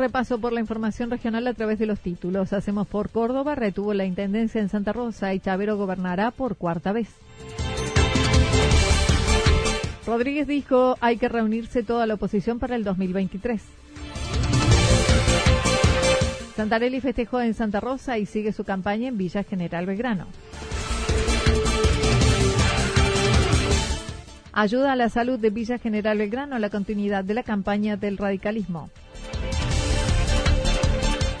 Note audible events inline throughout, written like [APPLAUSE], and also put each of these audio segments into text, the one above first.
Repaso por la información regional a través de los títulos. Hacemos por Córdoba, retuvo la intendencia en Santa Rosa y Chavero gobernará por cuarta vez. Rodríguez dijo, hay que reunirse toda la oposición para el 2023. Santarelli festejó en Santa Rosa y sigue su campaña en Villa General Belgrano. Ayuda a la salud de Villa General Belgrano a la continuidad de la campaña del radicalismo.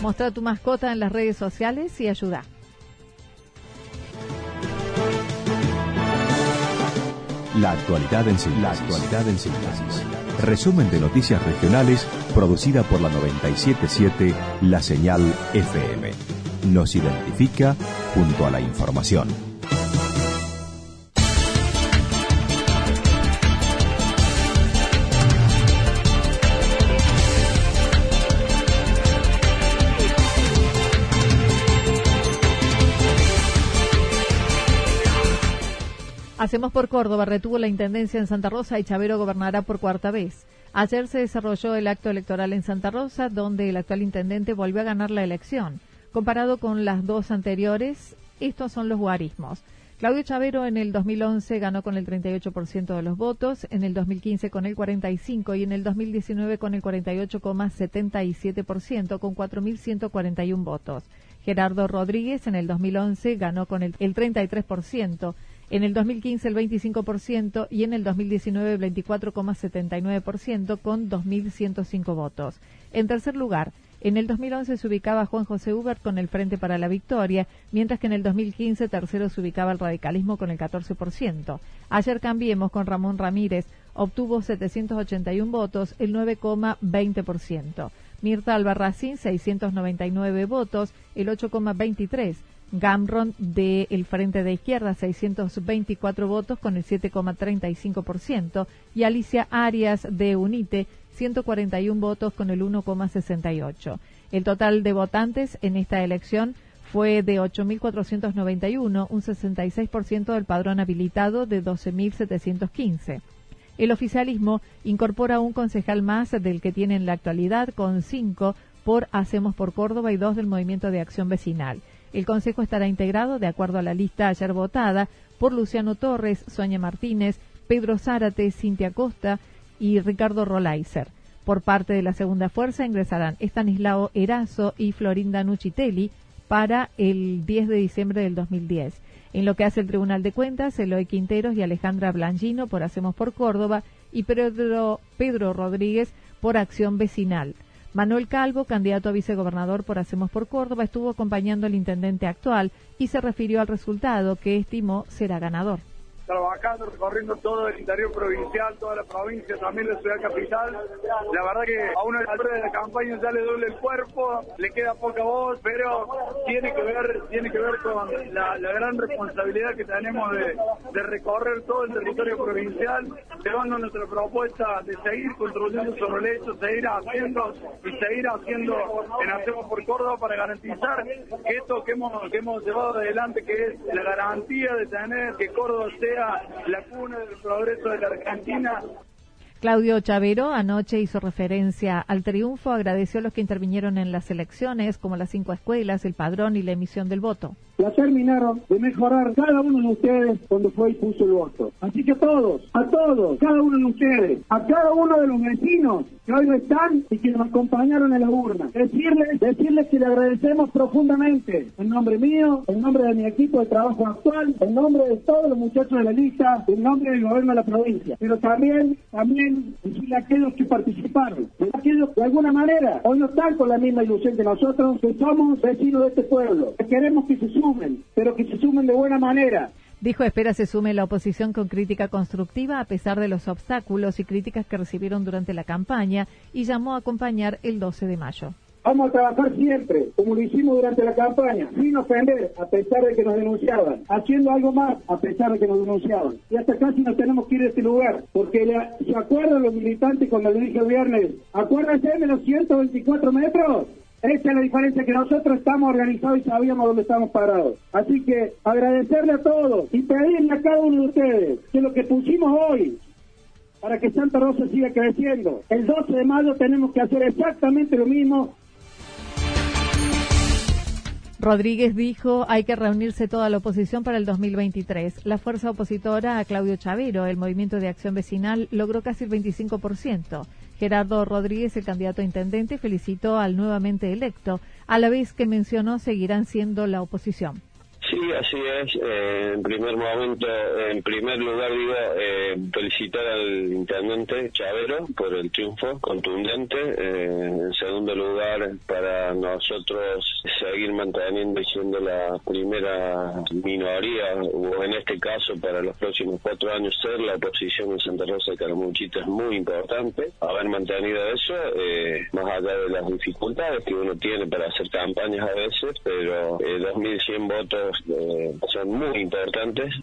Mostra tu mascota en las redes sociales y ayuda. La actualidad en síntesis. Resumen de noticias regionales producida por la 977 La Señal FM. Nos identifica junto a la información. Hacemos por Córdoba retuvo la intendencia en Santa Rosa y Chavero gobernará por cuarta vez. Ayer se desarrolló el acto electoral en Santa Rosa, donde el actual intendente volvió a ganar la elección. Comparado con las dos anteriores, estos son los guarismos. Claudio Chavero en el 2011 ganó con el 38% de los votos, en el 2015 con el 45% y en el 2019 con el 48,77% con 4.141 votos. Gerardo Rodríguez en el 2011 ganó con el, el 33%, en el 2015 el 25% y en el 2019 el 24,79% con 2.105 votos. En tercer lugar, en el 2011 se ubicaba Juan José Hubert con el Frente para la Victoria, mientras que en el 2015 tercero se ubicaba el radicalismo con el 14%. Ayer cambiemos con Ramón Ramírez, obtuvo 781 votos, el 9,20%. Mirta Albarracín, 699 votos, el 8,23%. Gamron de el Frente de Izquierda 624 votos con el 7,35% y Alicia Arias de UNITE 141 votos con el 1,68. El total de votantes en esta elección fue de 8.491, un 66% del padrón habilitado de 12.715. El oficialismo incorpora un concejal más del que tiene en la actualidad, con cinco por Hacemos por Córdoba y dos del Movimiento de Acción Vecinal. El Consejo estará integrado, de acuerdo a la lista ayer votada, por Luciano Torres, Sonia Martínez, Pedro Zárate, Cintia Costa y Ricardo Rolaiser. Por parte de la segunda fuerza ingresarán Estanislao Erazo y Florinda Nuchitelli para el 10 de diciembre del 2010. En lo que hace el Tribunal de Cuentas, Eloy Quinteros y Alejandra Blangino por Hacemos por Córdoba y Pedro, Pedro Rodríguez por Acción Vecinal. Manuel Calvo, candidato a vicegobernador por Hacemos por Córdoba, estuvo acompañando al intendente actual y se refirió al resultado que estimó será ganador. Trabajando, recorriendo todo el interior provincial, toda la provincia, también la ciudad capital. La verdad que a uno altura de la campaña ya le duele el cuerpo, le queda poca voz, pero tiene que ver, tiene que ver con la, gran responsabilidad que tenemos de, recorrer todo el territorio provincial, llevando nuestra propuesta de seguir construyendo sobre el hecho, seguir haciendo y seguir haciendo en Hacemos por Córdoba para garantizar que esto que hemos, que hemos llevado adelante, que es la garantía de tener que Córdoba sea la cuna del progreso de la Argentina, Claudio Chavero anoche hizo referencia al triunfo, agradeció a los que intervinieron en las elecciones, como las cinco escuelas, el padrón y la emisión del voto. La terminaron de mejorar cada uno de ustedes cuando fue y puso el voto. Así que a todos, a todos, cada uno de ustedes, a cada uno de los vecinos que hoy no están y que nos acompañaron en la urna, decirles, decirles que le agradecemos profundamente en nombre mío, en nombre de mi equipo de trabajo actual, en nombre de todos los muchachos de la lista, en nombre del gobierno de la provincia. Pero también, también decirle a aquellos que participaron, a aquellos que de alguna manera hoy no están con la misma ilusión que nosotros, que somos vecinos de este pueblo, que queremos que se sumen, pero que se sumen de buena manera. Dijo espera se sume la oposición con crítica constructiva a pesar de los obstáculos y críticas que recibieron durante la campaña y llamó a acompañar el 12 de mayo. Vamos a trabajar siempre, como lo hicimos durante la campaña, sin ofender, a pesar de que nos denunciaban, haciendo algo más, a pesar de que nos denunciaban. Y hasta casi nos tenemos que ir de este lugar, porque ¿se acuerdan los militantes cuando le dije el viernes? Acuérdense de los 124 metros. Esa es la diferencia que nosotros estamos organizados y sabíamos dónde estamos parados. Así que agradecerle a todos y pedirle a cada uno de ustedes que lo que pusimos hoy para que Santa Rosa siga creciendo. El 12 de mayo tenemos que hacer exactamente lo mismo Rodríguez dijo hay que reunirse toda la oposición para el 2023. La fuerza opositora a Claudio Chavero, el Movimiento de Acción Vecinal, logró casi el 25%. Gerardo Rodríguez, el candidato a intendente, felicitó al nuevamente electo, a la vez que mencionó seguirán siendo la oposición. Sí, así es. Eh, en primer momento, en primer lugar, digo, eh, felicitar al intendente Chavero por el triunfo contundente. Eh, en segundo lugar, para nosotros seguir manteniendo y siendo la primera minoría, o en este caso, para los próximos cuatro años, ser la oposición en Santa Rosa de Caramuchita es muy importante. Haber mantenido eso, más allá de las dificultades que uno tiene para hacer campañas a veces, pero 2.100 votos eh, son muy importantes.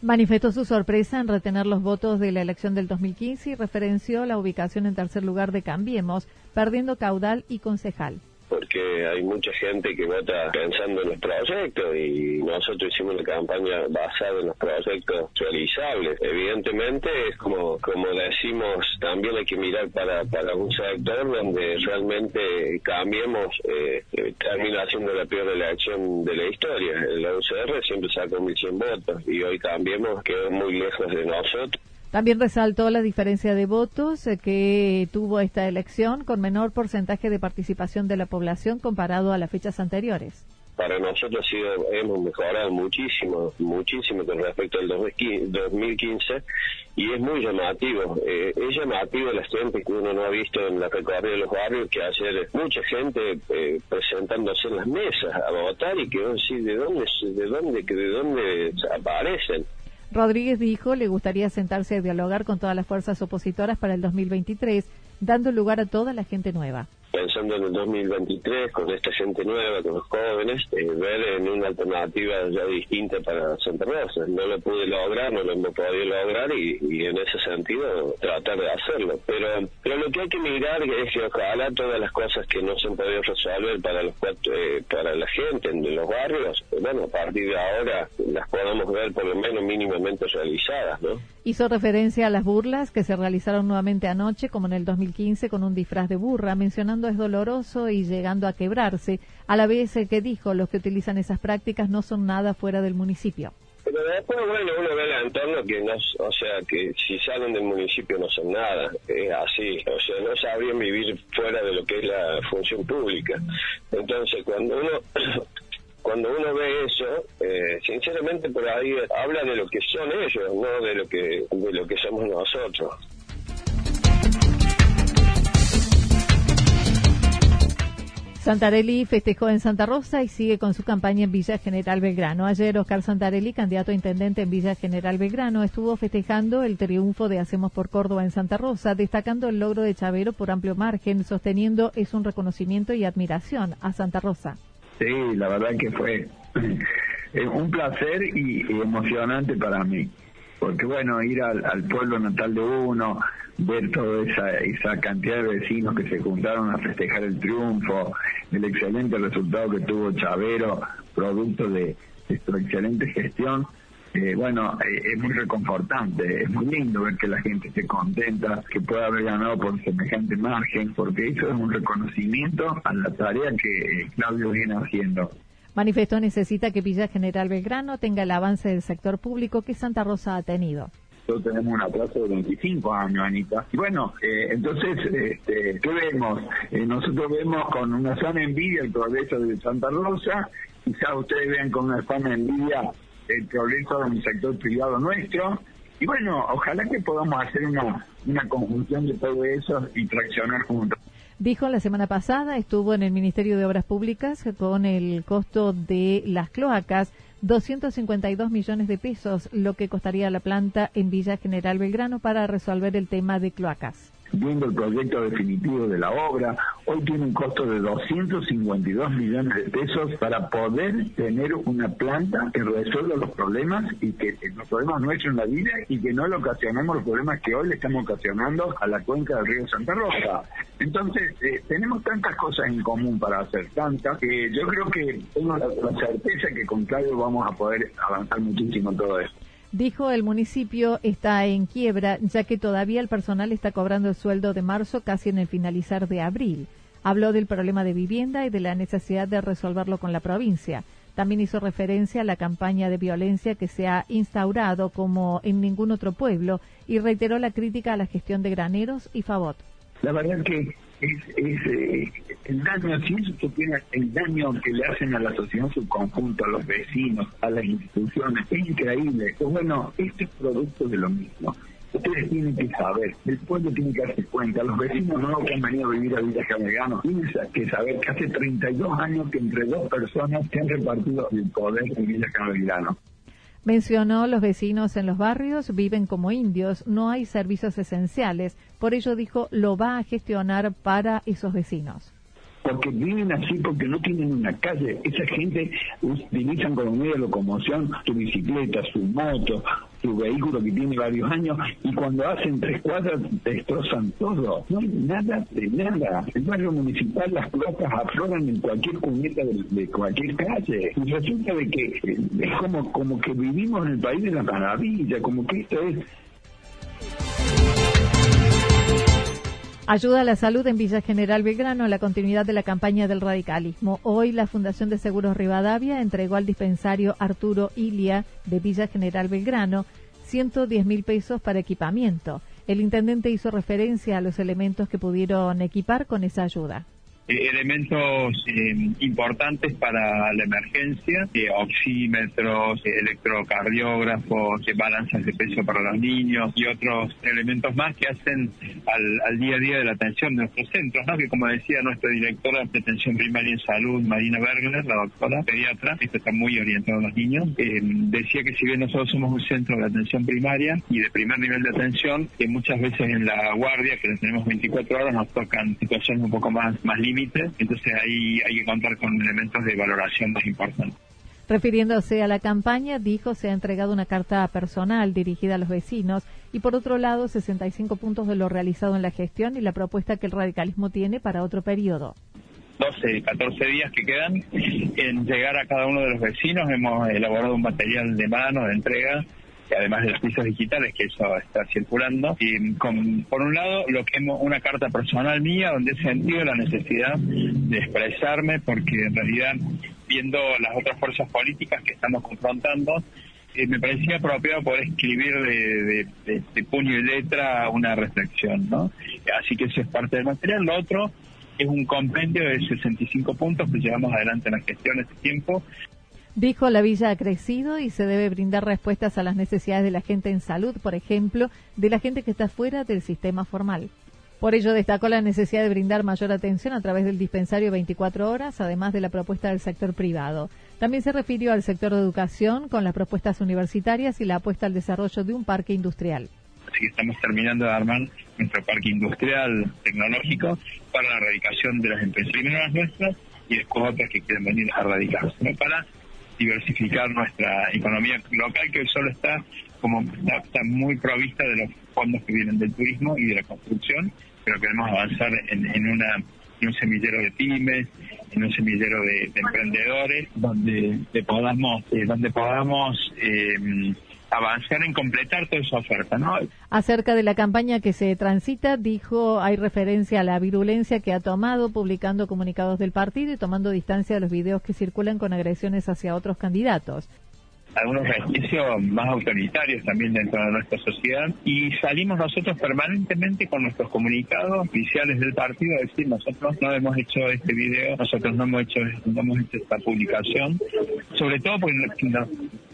Manifestó su sorpresa en retener los votos de la elección del 2015 y referenció la ubicación en tercer lugar de Cambiemos, perdiendo caudal y concejal porque hay mucha gente que vota pensando en los proyectos y nosotros hicimos la campaña basada en los proyectos realizables. Evidentemente es como, como decimos, también hay que mirar para, para un sector donde realmente cambiemos, eh, eh termina siendo la peor elección de la historia. La UCR siempre sacó 1.100 votos y hoy cambiemos quedó muy lejos de nosotros. También resaltó la diferencia de votos eh, que tuvo esta elección con menor porcentaje de participación de la población comparado a las fechas anteriores. Para nosotros hemos mejorado muchísimo, muchísimo con respecto al 2015 y es muy llamativo. Eh, es llamativo la gente que uno no ha visto en la recorrida de los barrios que ayer mucha gente eh, presentándose en las mesas a votar y que vos decís de dónde, de dónde, de dónde aparecen. Rodríguez dijo le gustaría sentarse a dialogar con todas las fuerzas opositoras para el 2023, dando lugar a toda la gente nueva pensando en el 2023 con esta gente nueva, con los jóvenes, eh, ver en una alternativa ya distinta para Santa Rosa. No lo pude lograr, no lo hemos podido lograr y, en ese sentido tratar de hacerlo. Pero, pero lo que hay que mirar es que ojalá todas las cosas que no se han podido resolver para los eh, para la gente en los barrios, bueno, a partir de ahora las podamos ver por lo menos mínimamente realizadas, ¿no? Hizo referencia a las burlas que se realizaron nuevamente anoche, como en el 2015, con un disfraz de burra, mencionando es doloroso y llegando a quebrarse, a la vez que dijo los que utilizan esas prácticas no son nada fuera del municipio. Pero después, bueno, uno ve el entorno que no, o sea, que si salen del municipio no son nada, es así, o sea, no sabrían vivir fuera de lo que es la función pública. Entonces, cuando uno [CLEARS THROAT] cuando uno ve eso, eh, sinceramente por ahí habla de lo que son ellos, no de lo que de lo que somos nosotros. Santarelli festejó en Santa Rosa y sigue con su campaña en Villa General Belgrano. Ayer Oscar Santarelli, candidato a intendente en Villa General Belgrano, estuvo festejando el triunfo de Hacemos por Córdoba en Santa Rosa, destacando el logro de Chavero por amplio margen, sosteniendo es un reconocimiento y admiración a Santa Rosa. Sí, la verdad que fue [LAUGHS] un placer y emocionante para mí. Porque bueno, ir al, pueblo natal de uno, ver toda esa, esa cantidad de vecinos que se juntaron a festejar el triunfo, el excelente resultado que tuvo Chavero, producto de, su excelente gestión, eh, bueno, eh, es muy reconfortante, es muy lindo ver que la gente esté contenta, que pueda haber ganado por semejante margen, porque eso es un reconocimiento a la tarea que Claudio viene haciendo. Manifestó necesita que Villa General Belgrano tenga el avance del sector público que Santa Rosa ha tenido. Nosotros tenemos un atraso de 25 años, Anita. Y bueno, eh, entonces, este, ¿qué vemos? Eh, nosotros vemos con una sana envidia el progreso de Santa Rosa, quizás ustedes vean con una sana envidia el progreso del sector privado nuestro, y bueno, ojalá que podamos hacer una, una conjunción de todo eso y traccionar juntos. Dijo la semana pasada, estuvo en el Ministerio de Obras Públicas con el costo de las cloacas, 252 millones de pesos, lo que costaría la planta en Villa General Belgrano para resolver el tema de cloacas viendo el proyecto definitivo de la obra, hoy tiene un costo de 252 millones de pesos para poder tener una planta que resuelva los problemas y que los problemas nuestros en la vida y que no le ocasionemos los problemas que hoy le estamos ocasionando a la cuenca del río Santa Rosa. Entonces, eh, tenemos tantas cosas en común para hacer tantas que yo creo que tengo la, certeza que con Claudio vamos a poder avanzar muchísimo todo esto. Dijo el municipio está en quiebra ya que todavía el personal está cobrando el sueldo de marzo casi en el finalizar de abril. Habló del problema de vivienda y de la necesidad de resolverlo con la provincia. También hizo referencia a la campaña de violencia que se ha instaurado como en ningún otro pueblo y reiteró la crítica a la gestión de graneros y Favot. La verdad que es, eh, el daño, si eso tiene el daño que le hacen a la sociedad en su conjunto, a los vecinos, a las instituciones, es increíble. Pues bueno, esto es producto de lo mismo. Ustedes tienen que saber, el pueblo tiene que darse cuenta, los vecinos nuevos que han venido a vivir a Villa Camelgano tienen que saber que hace 32 años que entre dos personas se han repartido el poder en Villa Camelgano. Mencionó los vecinos en los barrios viven como indios, no hay servicios esenciales, por ello dijo lo va a gestionar para esos vecinos porque viven así porque no tienen una calle. Esa gente utilizan como medio de locomoción su bicicleta, su moto, su vehículo que tiene varios años y cuando hacen tres cuadras destrozan todo. No hay nada de nada. El barrio municipal, las placas afloran en cualquier cuneta de, cualquier calle. Y resulta de que eh, es como, como que vivimos en el país de la maravilla, como que esto es Ayuda a la salud en Villa General Belgrano, la continuidad de la campaña del radicalismo. Hoy la Fundación de Seguros Rivadavia entregó al dispensario Arturo Ilia de Villa General Belgrano 110 mil pesos para equipamiento. El intendente hizo referencia a los elementos que pudieron equipar con esa ayuda. Eh, elementos eh, importantes para la emergencia, eh, oxímetros, electrocardiógrafos, balanzas de peso para los niños y otros elementos más que hacen al, día a día de la atención de nuestros centros, ¿no? que como decía nuestra directora de atención primaria en salud, Marina Bergler, la doctora pediatra, esto está muy orientado a los niños, decía que si bien nosotros somos un centro de atención primaria y de primer nivel de atención, que muchas veces en la guardia, que la tenemos 24 horas, nos tocan situaciones un poco más, más entonces ahí hay que contar con elementos de valoración más importantes. Refiriéndose a la campaña, dijo se ha entregado una carta personal dirigida a los vecinos y por otro lado 65 puntos de lo realizado en la gestión y la propuesta que el radicalismo tiene para otro periodo. 12, 14 días que quedan en llegar a cada uno de los vecinos. Hemos elaborado un material de mano de entrega además de las piezas digitales, que eso está circulando. Y con, por un lado, lo que hemos, una carta personal mía, donde he sentido la necesidad de expresarme, porque en realidad, viendo las otras fuerzas políticas que estamos confrontando, eh, me parecía apropiado poder escribir de, puño y letra una reflexión, ¿no? Así que eso es parte del material. Lo otro es un compendio de 65 puntos que llevamos adelante en la gestión este tiempo, Dijo, la villa ha crecido y se debe brindar respuestas a las necesidades de la gente en salud, por ejemplo, de la gente que está fuera del sistema formal. Por ello destacó la necesidad de brindar mayor atención a través del dispensario 24 horas, además de la propuesta del sector privado. También se refirió al sector de educación con las propuestas universitarias y la apuesta al desarrollo de un parque industrial. Así que estamos terminando de armar nuestro parque industrial tecnológico para la erradicación de las empresas, nuestras y después otras que quieren venir a erradicarse, para diversificar nuestra economía local que hoy solo está como está muy provista de los fondos que vienen del turismo y de la construcción pero queremos avanzar en, en una un semillero de pymes, en un semillero de, emprendedores, donde podamos, eh, donde podamos eh, avanzar en completar toda esa oferta. ¿no? Acerca de la campaña que se transita, dijo, hay referencia a la virulencia que ha tomado, publicando comunicados del partido y tomando distancia de los videos que circulan con agresiones hacia otros candidatos algunos resquicios más autoritarios también dentro de nuestra sociedad y salimos nosotros permanentemente con nuestros comunicados oficiales del partido a decir nosotros no hemos hecho este video, nosotros no hemos hecho, no hemos hecho esta publicación, sobre todo porque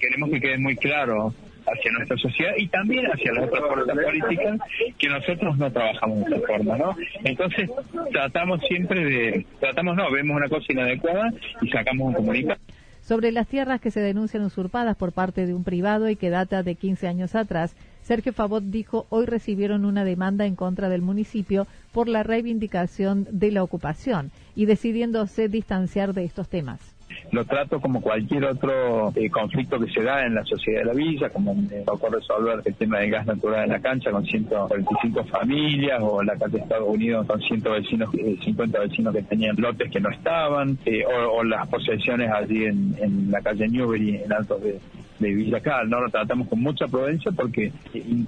queremos que quede muy claro hacia nuestra sociedad y también hacia las otras políticas que nosotros no trabajamos de esa forma, ¿no? Entonces tratamos siempre de, tratamos no, vemos una cosa inadecuada y sacamos un comunicado sobre las tierras que se denuncian usurpadas por parte de un privado y que data de 15 años atrás. Sergio Favot dijo hoy recibieron una demanda en contra del municipio por la reivindicación de la ocupación y decidiéndose distanciar de estos temas lo trato como cualquier otro eh, conflicto que se da en la sociedad de la villa, como me tocó resolver el tema del gas natural en la cancha con 145 familias, o la calle Estados Unidos con 100 vecinos, 50 eh, vecinos que tenían lotes que no estaban, eh, o, las posesiones allí en, la calle Newbery, en Altos de, de Villa Cal, ¿no? Lo tratamos con mucha prudencia porque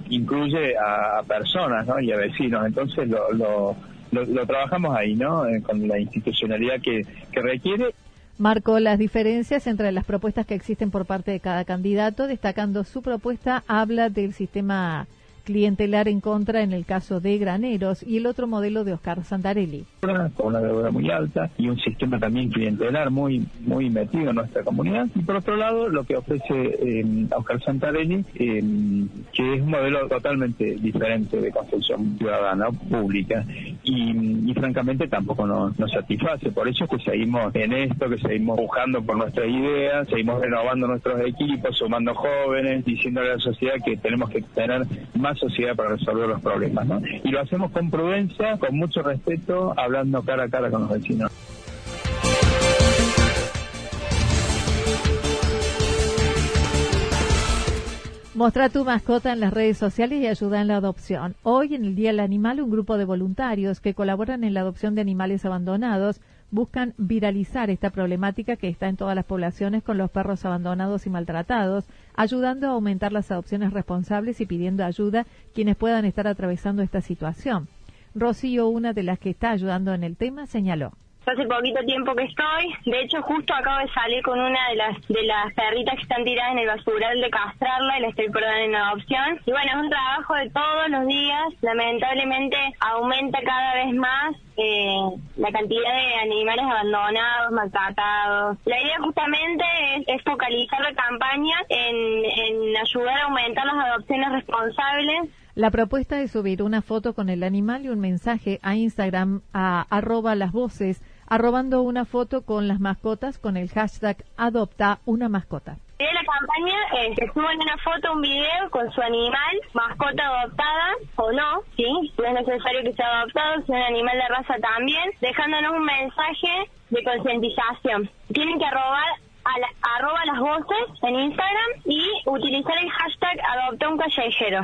incluye a personas, ¿no? Y a vecinos, entonces lo, lo, lo, trabajamos ahí, ¿no? con la institucionalidad que, que requiere marcó las diferencias entre las propuestas que existen por parte de cada candidato, destacando su propuesta, habla del sistema clientelar en contra en el caso de Graneros y el otro modelo de Oscar Santarelli. Con una deuda muy alta y un sistema también clientelar muy muy metido en nuestra comunidad. Y por otro lado, lo que ofrece eh, Oscar Santarelli, eh, que es un modelo totalmente diferente de construcción ciudadana pública y, francamente tampoco nos, satisface. Por eso es que seguimos en esto, que seguimos buscando por nuestras ideas, seguimos renovando nuestros equipos, sumando jóvenes, diciéndole a la sociedad que tenemos que tener más sociedad para resolver los problemas. ¿no? Y lo hacemos con prudencia, con mucho respeto, hablando cara a cara con los vecinos. Mostra tu mascota en las redes sociales y ayuda en la adopción. Hoy, en el Día del Animal, un grupo de voluntarios que colaboran en la adopción de animales abandonados buscan viralizar esta problemática que está en todas las poblaciones con los perros abandonados y maltratados, ayudando a aumentar las adopciones responsables y pidiendo ayuda quienes puedan estar atravesando esta situación. Rocío, una de las que está ayudando en el tema, señaló. Hace poquito tiempo que estoy, de hecho justo acabo de salir con una de las de las perritas que están tiradas en el basural de castrarla y la estoy por en adopción. Y bueno, es un trabajo de todos los días, lamentablemente aumenta cada vez más eh, la cantidad de animales abandonados, maltratados. La idea justamente es, focalizar la campaña en, en ayudar a aumentar las adopciones responsables la propuesta es subir una foto con el animal y un mensaje a Instagram a arroba las voces arrobando una foto con las mascotas con el hashtag adopta una mascota. La campaña es que suban una foto, un video con su animal, mascota adoptada o no, ¿sí? No es necesario que sea adoptado, sea un animal de raza también, dejándonos un mensaje de concientización. Tienen que arrobar a la, arroba las voces en Instagram y utilizar el hashtag adopta un callejero.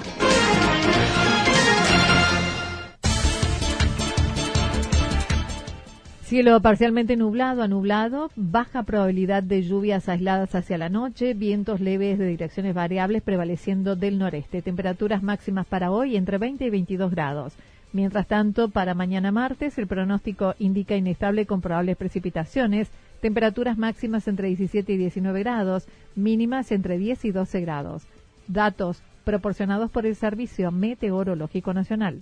Cielo parcialmente nublado a nublado, baja probabilidad de lluvias aisladas hacia la noche, vientos leves de direcciones variables prevaleciendo del noreste. Temperaturas máximas para hoy entre 20 y 22 grados. Mientras tanto, para mañana martes, el pronóstico indica inestable con probables precipitaciones, temperaturas máximas entre 17 y 19 grados, mínimas entre 10 y 12 grados. Datos proporcionados por el Servicio Meteorológico Nacional.